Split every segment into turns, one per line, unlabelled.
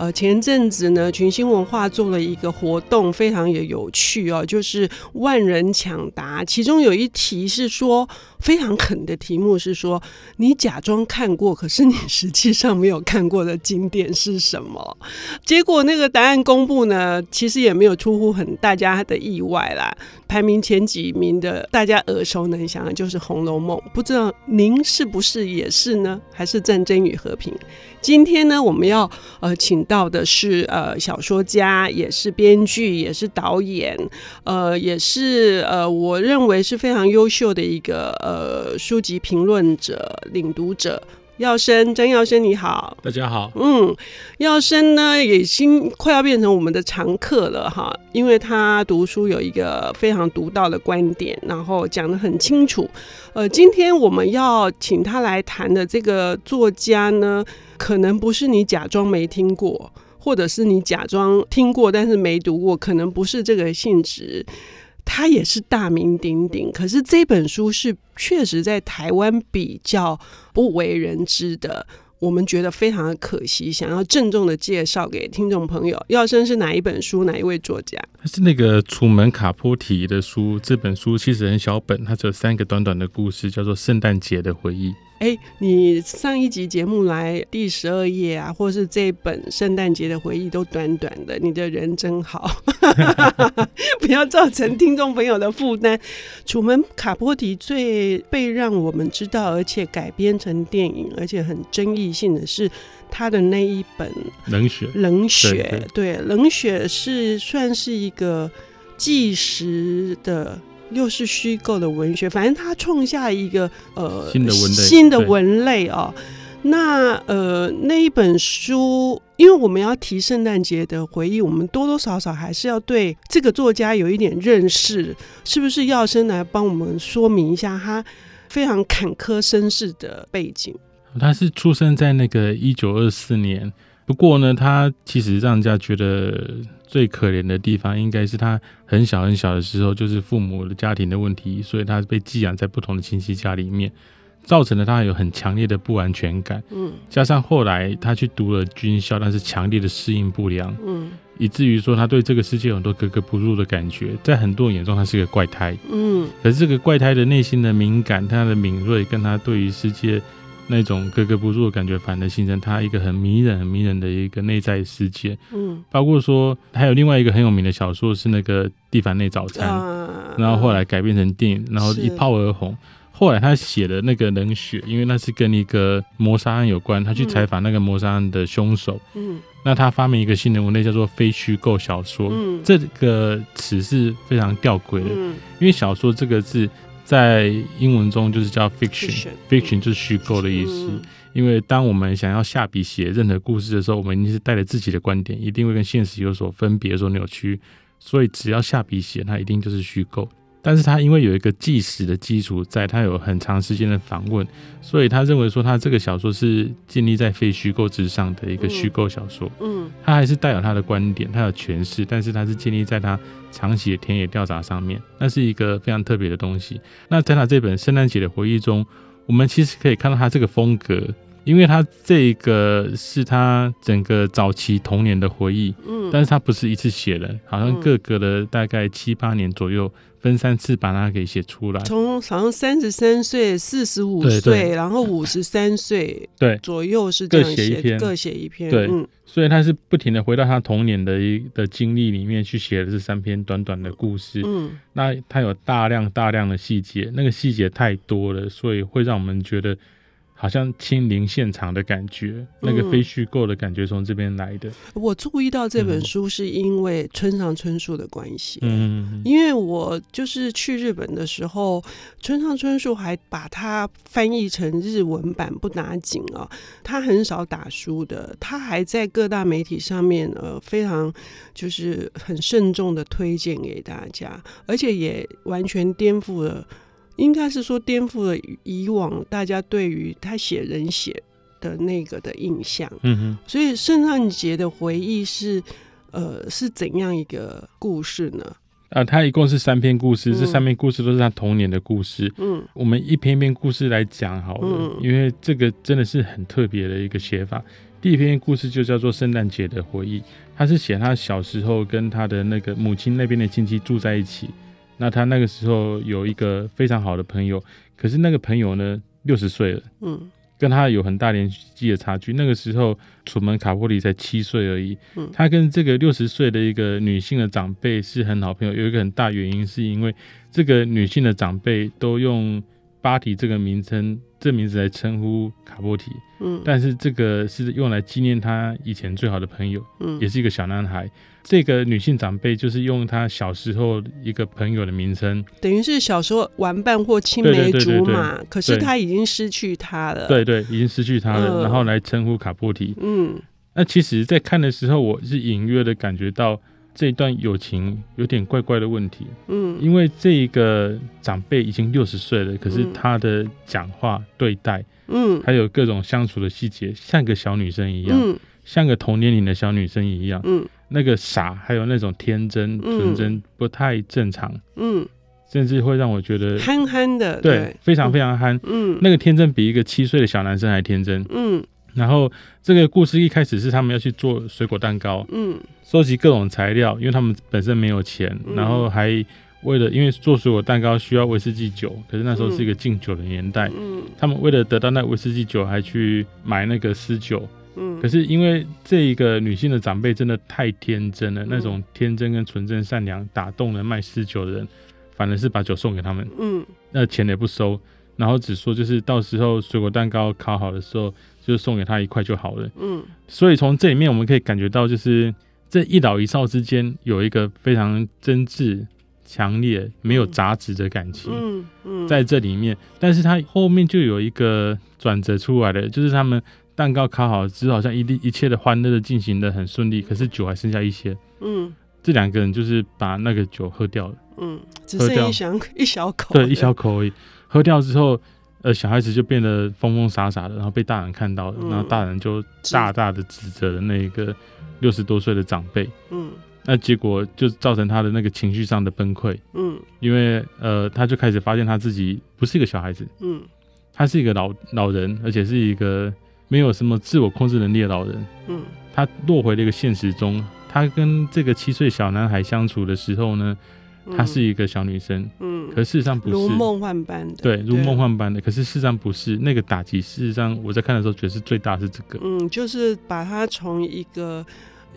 呃，前阵子呢，群星文化做了一个活动，非常也有趣哦，就是万人抢答，其中有一题是说。非常狠的题目是说，你假装看过，可是你实际上没有看过的经典是什么？结果那个答案公布呢，其实也没有出乎很大家的意外啦。排名前几名的，大家耳熟能详的就是《红楼梦》，不知道您是不是也是呢？还是《战争与和平》？今天呢，我们要呃请到的是呃小说家，也是编剧，也是导演，呃，也是呃我认为是非常优秀的一个。呃，书籍评论者、领读者，耀生，张耀生，你好，
大家好。
嗯，耀生呢，也已经快要变成我们的常客了哈，因为他读书有一个非常独到的观点，然后讲得很清楚。呃，今天我们要请他来谈的这个作家呢，可能不是你假装没听过，或者是你假装听过但是没读过，可能不是这个性质。他也是大名鼎鼎，可是这本书是确实在台湾比较不为人知的，我们觉得非常的可惜，想要郑重的介绍给听众朋友。耀生是哪一本书？哪一位作家？
他是那个楚门卡波提的书，这本书其实很小本，它只有三个短短的故事，叫做《圣诞节的回忆》。
哎，你上一集节目来第十二页啊，或是这本《圣诞节的回忆》都短短的，你的人真好，不要造成听众朋友的负担。楚门卡波提最被让我们知道，而且改编成电影，而且很争议性的是他的那一本《
冷血》。
冷血，对，冷血是算是一个纪实的。又是虚构的文学，反正他创下一个呃
新的文类，
新的文类哦。那呃那一本书，因为我们要提圣诞节的回忆，我们多多少少还是要对这个作家有一点认识，是不是？耀生来帮我们说明一下他非常坎坷身世的背景。
他是出生在那个一九二四年，不过呢，他其实让人家觉得。最可怜的地方应该是他很小很小的时候，就是父母的家庭的问题，所以他被寄养在不同的亲戚家里面，造成了他有很强烈的不安全感。嗯，加上后来他去读了军校，但是强烈的适应不良，嗯，以至于说他对这个世界有很多格格不入的感觉，在很多人眼中他是个怪胎。嗯，可是这个怪胎的内心的敏感、他的敏锐，跟他对于世界。那种格格不入的感觉，反而形成他一个很迷人、很迷人的一个内在世界。嗯，包括说还有另外一个很有名的小说是那个《蒂凡内早餐》，然后后来改编成电影，然后一炮而红。后来他写的那个《冷血》，因为那是跟一个谋杀案有关，他去采访那个谋杀案的凶手。嗯，那他发明一个新的文类叫做非虚构小说。嗯，这个词是非常吊诡的，因为小说这个字。在英文中就是叫 fiction，fiction 就是虚构的意思。因为当我们想要下笔写任何故事的时候，我们一定是带着自己的观点，一定会跟现实有所分别、有所扭曲，所以只要下笔写，它一定就是虚构。但是他因为有一个纪实的基础，在他有很长时间的访问，所以他认为说他这个小说是建立在非虚构之上的一个虚构小说。嗯，他还是带有他的观点，他有诠释，但是他是建立在他长期的田野调查上面，那是一个非常特别的东西。那在他这本《圣诞节的回忆》中，我们其实可以看到他这个风格。因为他这个是他整个早期童年的回忆，嗯，但是他不是一次写的，好像各个的大概七八年左右，分三次把它给写出来。
从好像三十三岁、四十五岁，然后五十三岁，对。左右是这样写，各写一篇，各写一篇，
对，嗯，所以他是不停的回到他童年的一的经历里面去写的这三篇短短的故事，嗯，那他有大量大量的细节，那个细节太多了，所以会让我们觉得。好像亲临现场的感觉，那个非虚构的感觉从这边来的。
我注意到这本书是因为村上春树的关系，嗯，因为我就是去日本的时候，村上春树还把它翻译成日文版不打紧啊，他很少打书的，他还在各大媒体上面呃非常就是很慎重的推荐给大家，而且也完全颠覆了。应该是说颠覆了以往大家对于他写人写的那个的印象。
嗯哼，
所以圣诞节的回忆是呃是怎样一个故事呢？
啊，他一共是三篇故事，这、嗯、三篇故事都是他童年的故事。
嗯，
我们一篇一篇故事来讲好了，
嗯，
因为这个真的是很特别的一个写法。第一篇故事就叫做《圣诞节的回忆》，他是写他小时候跟他的那个母亲那边的亲戚住在一起。那他那个时候有一个非常好的朋友，可是那个朋友呢，六十岁了。
嗯。
跟他有很大年纪的差距。那个时候，楚门卡波里才七岁而已。
嗯，
他跟这个六十岁的一个女性的长辈是很好朋友。有一个很大原因，是因为这个女性的长辈都用巴提这个名称。这名字来称呼卡波提，
嗯，
但是这个是用来纪念他以前最好的朋友，
嗯，
也是一个小男孩。这个女性长辈就是用他小时候一个朋友的名称，
等于是小时候玩伴或青梅竹马，可是他已经失去他了，
对对，已经失去他了，呃、然后来称呼卡波提，
嗯，
那其实，在看的时候，我是隐约的感觉到。这一段友情有点怪怪的问题，
嗯，
因为这一个长辈已经六十岁了，可是他的讲话对待，
嗯，
还有各种相处的细节，像个小女生一样，
嗯，
像个同年龄的小女生一样，
嗯，
那个傻还有那种天真纯真不太正常，
嗯，
甚至会让我觉得
憨憨的，
对，
对，
非常非常憨，
嗯，
那个天真比一个七岁的小男生还天真，
嗯。
然后这个故事一开始是他们要去做水果蛋糕，
嗯，
收集各种材料，因为他们本身没有钱，
嗯、
然后还为了因为做水果蛋糕需要威士忌酒，可是那时候是一个禁酒的年代，
嗯，
他们为了得到那威士忌酒，还去买那个私酒，
嗯，
可是因为这一个女性的长辈真的太天真了，嗯、那种天真跟纯真善良打动了卖私酒的人，反而是把酒送给他们，
嗯，
那钱也不收，然后只说就是到时候水果蛋糕烤好的时候。就送给他一块就好了。
嗯，
所以从这里面我们可以感觉到，就是这一老一少之间有一个非常真挚、强烈、没有杂质的感情。
嗯嗯，
在这里面，但是他后面就有一个转折出来了，就是他们蛋糕烤好之后，好像一一切的欢乐的进行的很顺利，可是酒还剩下一些。
嗯，
这两个人就是把那个酒喝掉了。
嗯，只剩一小一小口。
对，一小口而已。喝掉之后。呃，小孩子就变得疯疯傻傻的，然后被大人看到了，嗯、然后大人就大大的指责了那个六十多岁的长辈。
嗯，
那结果就造成他的那个情绪上的崩溃。
嗯，
因为呃，他就开始发现他自己不是一个小孩子。
嗯，
他是一个老老人，而且是一个没有什么自我控制能力的老人。
嗯，
他落回了一个现实中。他跟这个七岁小男孩相处的时候呢，她是一个小女生，
嗯，
可事实上不是，
如梦幻般的，
对，如梦幻般的。可是事实上不是，那个打击，事实上我在看的时候觉得是最大是这个，
嗯，就是把她从一个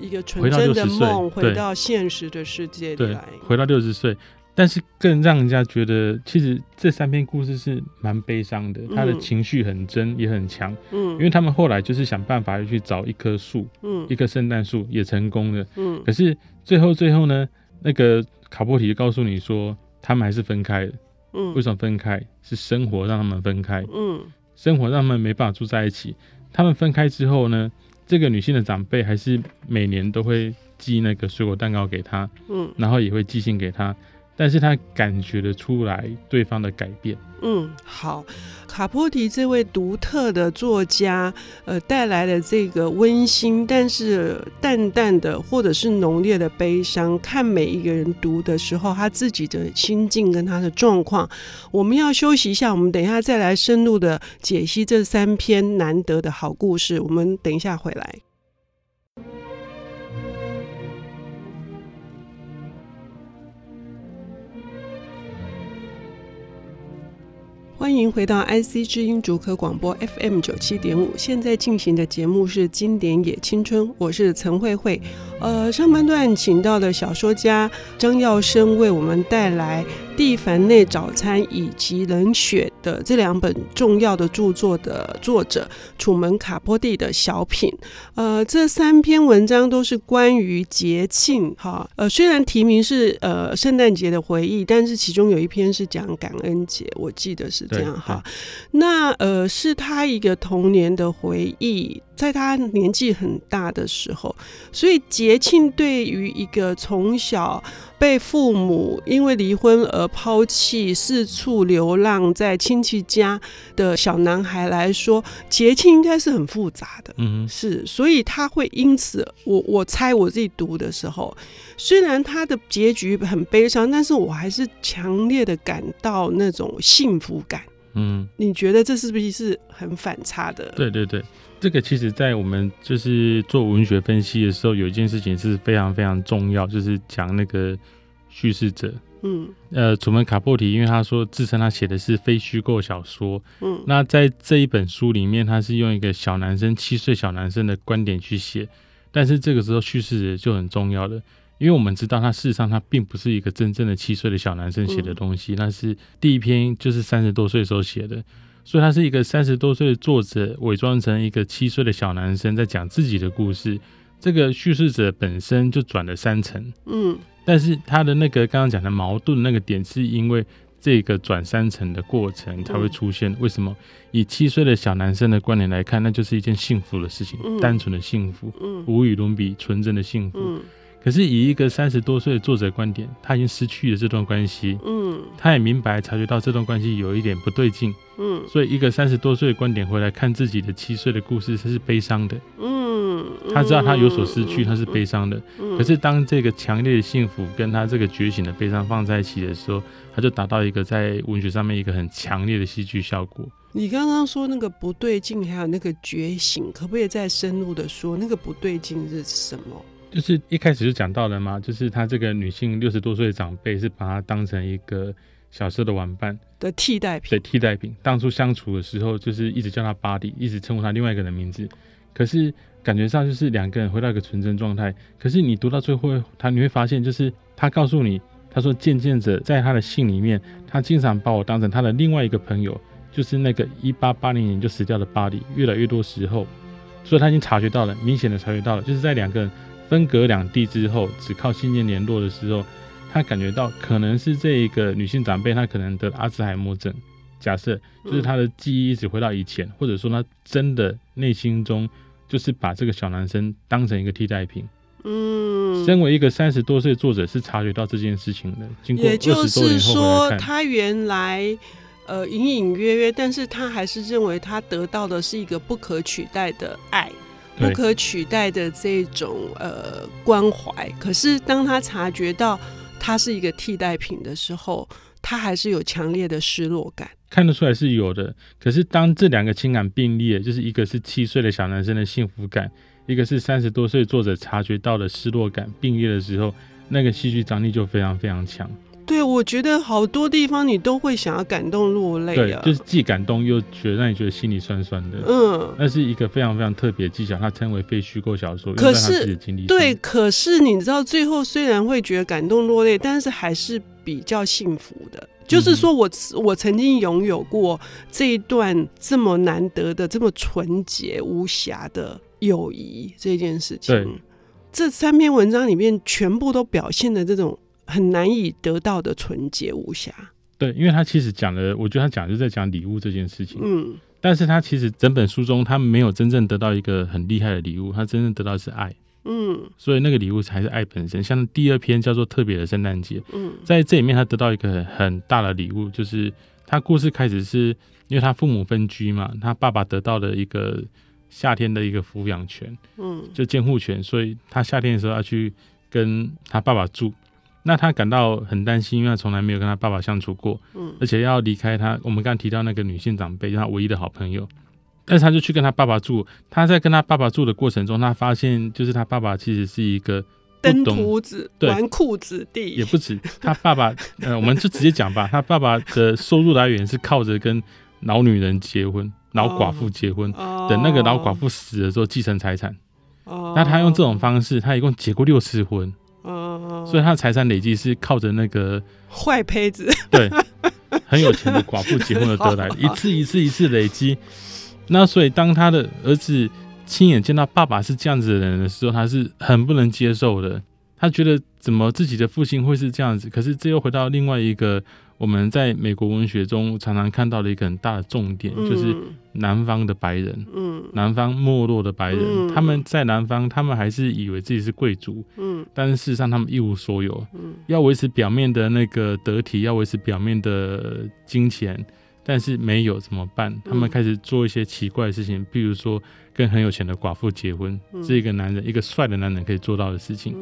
一个纯真的梦回到现实的世界里来，
对，回到六十岁。但是更让人家觉得，其实这三篇故事是蛮悲伤的，她的情绪很真也很强，
嗯，
因为他们后来就是想办法去找一棵树，
嗯，
一棵圣诞树也成功了，
嗯，
可是最后最后呢，那个。卡波提就告诉你说，他们还是分开的。
嗯，
为什么分开？是生活让他们分开。
嗯，
生活让他们没办法住在一起。他们分开之后呢，这个女性的长辈还是每年都会寄那个水果蛋糕给她。
嗯，
然后也会寄信给他。但是他感觉得出来对方的改变。
嗯，好，卡波提这位独特的作家，呃，带来了这个温馨，但是淡淡的或者是浓烈的悲伤。看每一个人读的时候，他自己的心境跟他的状况。我们要休息一下，我们等一下再来深入的解析这三篇难得的好故事。我们等一下回来。欢迎回到 IC 之音主科广播 FM 九七点五，现在进行的节目是《经典也青春》，我是陈慧慧。呃，上半段请到的小说家张耀生为我们带来《蒂凡内早餐》以及《冷血》的这两本重要的著作的作者楚门卡波蒂的小品。呃，这三篇文章都是关于节庆，哈。呃，虽然题名是呃圣诞节的回忆，但是其中有一篇是讲感恩节，我记得是这样哈。那呃是他一个童年的回忆。在他年纪很大的时候，所以节庆对于一个从小被父母因为离婚而抛弃、四处流浪在亲戚家的小男孩来说，节庆应该是很复杂的。嗯，是，所以他会因此，我我猜我自己读的时候，虽然他的结局很悲伤，但是我还是强烈的感到那种幸福感。嗯，你觉得这是不是是很反差的？
对对对，这个其实，在我们就是做文学分析的时候，有一件事情是非常非常重要，就是讲那个叙事者。嗯，呃，楚门卡波提，因为他说自称他写的是非虚构小说。嗯，那在这一本书里面，他是用一个小男生七岁小男生的观点去写，但是这个时候叙事者就很重要了。因为我们知道，他事实上他并不是一个真正的七岁的小男生写的东西，那、嗯、是第一篇就是三十多岁时候写的，所以他是一个三十多岁的作者伪装成一个七岁的小男生在讲自己的故事。这个叙事者本身就转了三层，嗯，但是他的那个刚刚讲的矛盾那个点，是因为这个转三层的过程才会出现。为什么？以七岁的小男生的观点来看，那就是一件幸福的事情，嗯、单纯的幸福，嗯，无与伦比，纯真的幸福。嗯可是以一个三十多岁的作者观点，他已经失去了这段关系。嗯，他也明白察觉到这段关系有一点不对劲。嗯，所以一个三十多岁的观点回来看自己的七岁的故事，他是悲伤的。嗯，他知道他有所失去，他是悲伤的。可是当这个强烈的幸福跟他这个觉醒的悲伤放在一起的时候，他就达到一个在文学上面一个很强烈的戏剧效果。
你刚刚说那个不对劲，还有那个觉醒，可不可以再深入的说那个不对劲是什么？
就是一开始就讲到了嘛，就是他这个女性六十多岁的长辈是把她当成一个小时候的玩伴
的替代品，
对，替代品。当初相处的时候，就是一直叫他 Buddy，一直称呼他另外一个人的名字。可是感觉上就是两个人回到一个纯真状态。可是你读到最后，他你会发现，就是他告诉你，他说渐渐着在他的信里面，他经常把我当成他的另外一个朋友，就是那个一八八零年就死掉的 Buddy。越来越多时候，所以他已经察觉到了，明显的察觉到了，就是在两个人。分隔两地之后，只靠信件联络的时候，他感觉到可能是这一个女性长辈，她可能得阿兹海默症。假设就是她的记忆一直回到以前，或者说她真的内心中就是把这个小男生当成一个替代品。嗯，身为一个三十多岁作者，是察觉到这件事情的。也就是说，
他原来呃隐隐约约，但是他还是认为他得到的是一个不可取代的爱。不可取代的这种呃关怀，可是当他察觉到他是一个替代品的时候，他还是有强烈的失落感。
看得出来是有的，可是当这两个情感并列，就是一个是七岁的小男生的幸福感，一个是三十多岁作者察觉到的失落感并列的时候，那个戏剧张力就非常非常强。
对，我觉得好多地方你都会想要感动落泪啊，
对，就是既感动又觉得让你觉得心里酸酸的。嗯，那是一个非常非常特别的技巧，它称为非虚构小说。
可是，对，可是你知道，最后虽然会觉得感动落泪，但是还是比较幸福的。就是说我我曾经拥有过这一段这么难得的、这么纯洁无瑕的友谊这件事情。对，这三篇文章里面全部都表现的这种。很难以得到的纯洁无瑕。
对，因为他其实讲了，我觉得他讲的就是在讲礼物这件事情。嗯，但是他其实整本书中他没有真正得到一个很厉害的礼物，他真正得到的是爱。嗯，所以那个礼物才是爱本身。像第二篇叫做特别的圣诞节。嗯，在这里面他得到一个很大的礼物，就是他故事开始是因为他父母分居嘛，他爸爸得到了一个夏天的一个抚养权，嗯，就监护权，所以他夏天的时候要去跟他爸爸住。那他感到很担心，因为他从来没有跟他爸爸相处过，嗯，而且要离开他。我们刚刚提到那个女性长辈，他唯一的好朋友，但是他就去跟他爸爸住。他在跟他爸爸住的过程中，他发现就是他爸爸其实是一个
登徒子、纨绔子弟，
也不止。他爸爸，呃，我们就直接讲吧，他爸爸的收入来源是靠着跟老女人结婚、老寡妇结婚，哦、等那个老寡妇死了之后继承财产。哦，那他用这种方式，他一共结过六次婚。所以他的财产累积是靠着那个
坏胚子，
对，很有钱的寡妇结婚而得来的，一次一次一次累积。那所以当他的儿子亲眼见到爸爸是这样子的人的时候，他是很不能接受的。他觉得怎么自己的父亲会是这样子？可是这又回到另外一个我们在美国文学中常常看到的一个很大的重点，就是南方的白人，
嗯，
南方没落的白人，
嗯，
他们在南方，他们还是以为自己是贵族，
嗯，
但是事实上他们一无所有，
嗯，
要维持表面的那个得体，要维持表面的金钱，但是没有怎么办？他们开始做一些奇怪的事情，比如说跟很有钱的寡妇结婚，是一个男人，一个帅的男人可以做到的事情。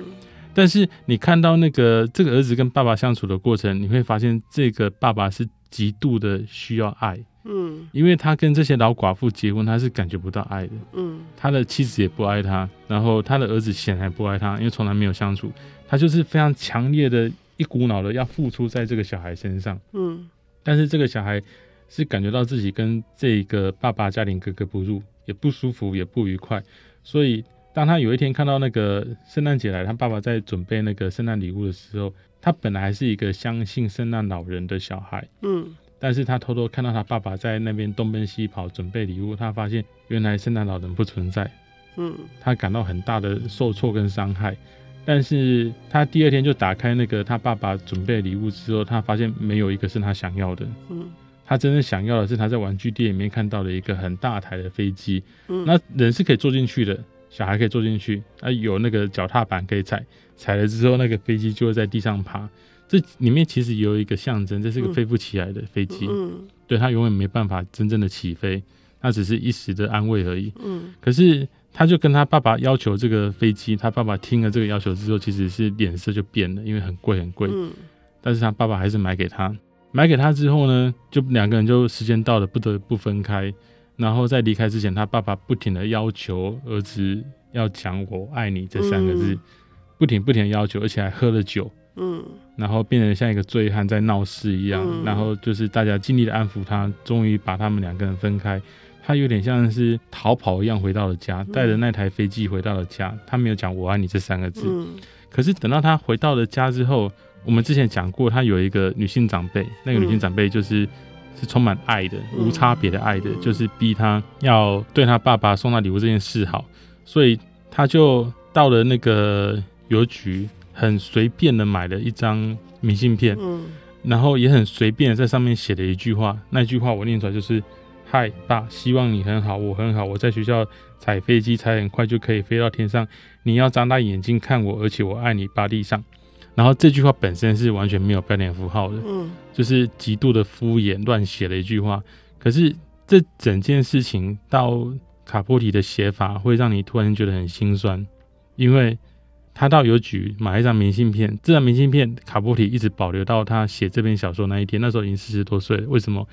但是你看到那个这个儿子跟爸爸相处的过程，你会发现这个爸爸是极度的需要爱。嗯，因为他跟这些老寡妇结婚，他是感觉不到爱的。嗯，他的妻子也不爱他，然后他的儿子显然不爱他，因为从来没有相处。他就是非常强烈的一股脑的要付出在这个小孩身上。嗯，但是这个小孩是感觉到自己跟这个爸爸家庭格格不入，也不舒服，也不愉快。所以当他有一天看到那个圣诞节来，他爸爸在准备那个圣诞礼物的时候，他本来还是一个相信圣诞老人的小孩。嗯。但是他偷偷看到他爸爸在那边东奔西跑准备礼物，他发现原来圣诞老人不存在，嗯，他感到很大的受挫跟伤害。但是他第二天就打开那个他爸爸准备礼物之后，他发现没有一个是他想要的，嗯，他真正想要的是他在玩具店里面看到的一个很大台的飞机，嗯，那人是可以坐进去的，小孩可以坐进去，啊，有那个脚踏板可以踩，踩了之后那个飞机就会在地上爬。这里面其实有一个象征，这是个飞不起来的飞机，嗯，对，他永远没办法真正的起飞，那只是一时的安慰而已。嗯，可是他就跟他爸爸要求这个飞机，他爸爸听了这个要求之后，其实是脸色就变了，因为很贵很贵。嗯，但是他爸爸还是买给他，买给他之后呢，就两个人就时间到了不得不分开，然后在离开之前，他爸爸不停的要求儿子要讲“我爱你”这三个字，不停不停的要求，而且还喝了酒。嗯，然后变成像一个醉汉在闹事一样，嗯、然后就是大家尽力的安抚他，终于把他们两个人分开。他有点像是逃跑一样回到了家，带着那台飞机回到了家。他没有讲“我爱你”这三个字。嗯、可是等到他回到了家之后，我们之前讲过，他有一个女性长辈，那个女性长辈就是、嗯、是充满爱的、无差别的爱的，嗯、就是逼他要对他爸爸送他礼物这件事好，所以他就到了那个邮局。很随便的买了一张明信片，嗯，然后也很随便的在上面写了一句话，那句话我念出来就是：“嗨，爸，希望你很好，我很好，我在学校踩飞机踩很快就可以飞到天上，你要张大眼睛看我，而且我爱你，巴蒂桑。”然后这句话本身是完全没有标点符号的，嗯，就是极度的敷衍乱写了一句话。可是这整件事情到卡波提的写法，会让你突然觉得很心酸，因为。他到邮局买一张明信片，这张明信片卡波提一直保留到他写这篇小说那一天，那时候已经四十多岁了。为什么？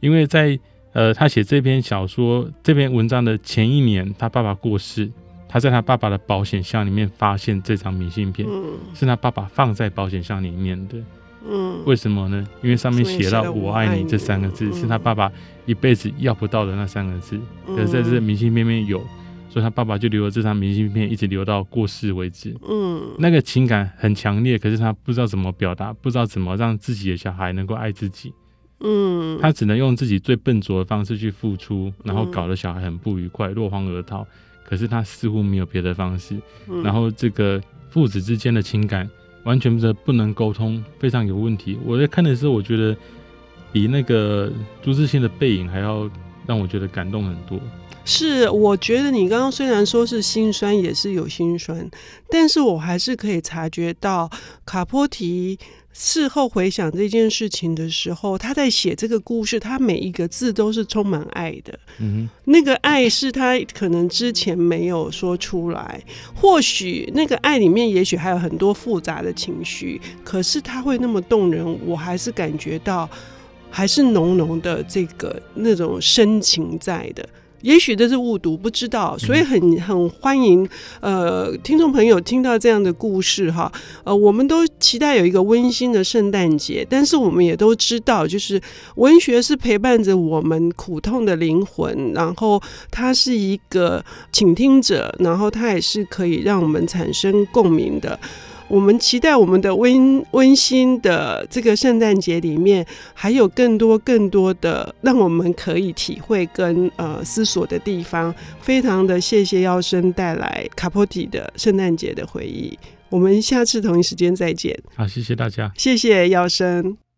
因为在呃他写这篇小说这篇文章的前一年，他爸爸过世，他在他爸爸的保险箱里面发现这张明信片，嗯、是他爸爸放在保险箱里面的。嗯，为什么呢？因为上面写到“我爱你”这三个字，嗯、是他爸爸一辈子要不到的那三个字，可是在这明信片里面有。所以他爸爸就留了这张明信片，一直留到过世为止。嗯，那个情感很强烈，可是他不知道怎么表达，不知道怎么让自己的小孩能够爱自己。嗯，他只能用自己最笨拙的方式去付出，然后搞得小孩很不愉快，落荒而逃。可是他似乎没有别的方式。然后这个父子之间的情感完全的不能沟通，非常有问题。我在看的时候，我觉得比那个朱自清的背影还要让我觉得感动很多。
是，我觉得你刚刚虽然说是心酸，也是有心酸，但是我还是可以察觉到卡波提事后回想这件事情的时候，他在写这个故事，他每一个字都是充满爱的。嗯，那个爱是他可能之前没有说出来，或许那个爱里面也许还有很多复杂的情绪，可是他会那么动人，我还是感觉到还是浓浓的这个那种深情在的。也许这是误读，不知道，所以很很欢迎呃听众朋友听到这样的故事哈，呃，我们都期待有一个温馨的圣诞节，但是我们也都知道，就是文学是陪伴着我们苦痛的灵魂，然后它是一个倾听者，然后它也是可以让我们产生共鸣的。我们期待我们的温温馨的这个圣诞节里面，还有更多更多的让我们可以体会跟呃思索的地方。非常的谢谢耀生带来卡波提的圣诞节的回忆。我们下次同一时间再见。
好，谢谢大家。
谢谢耀升。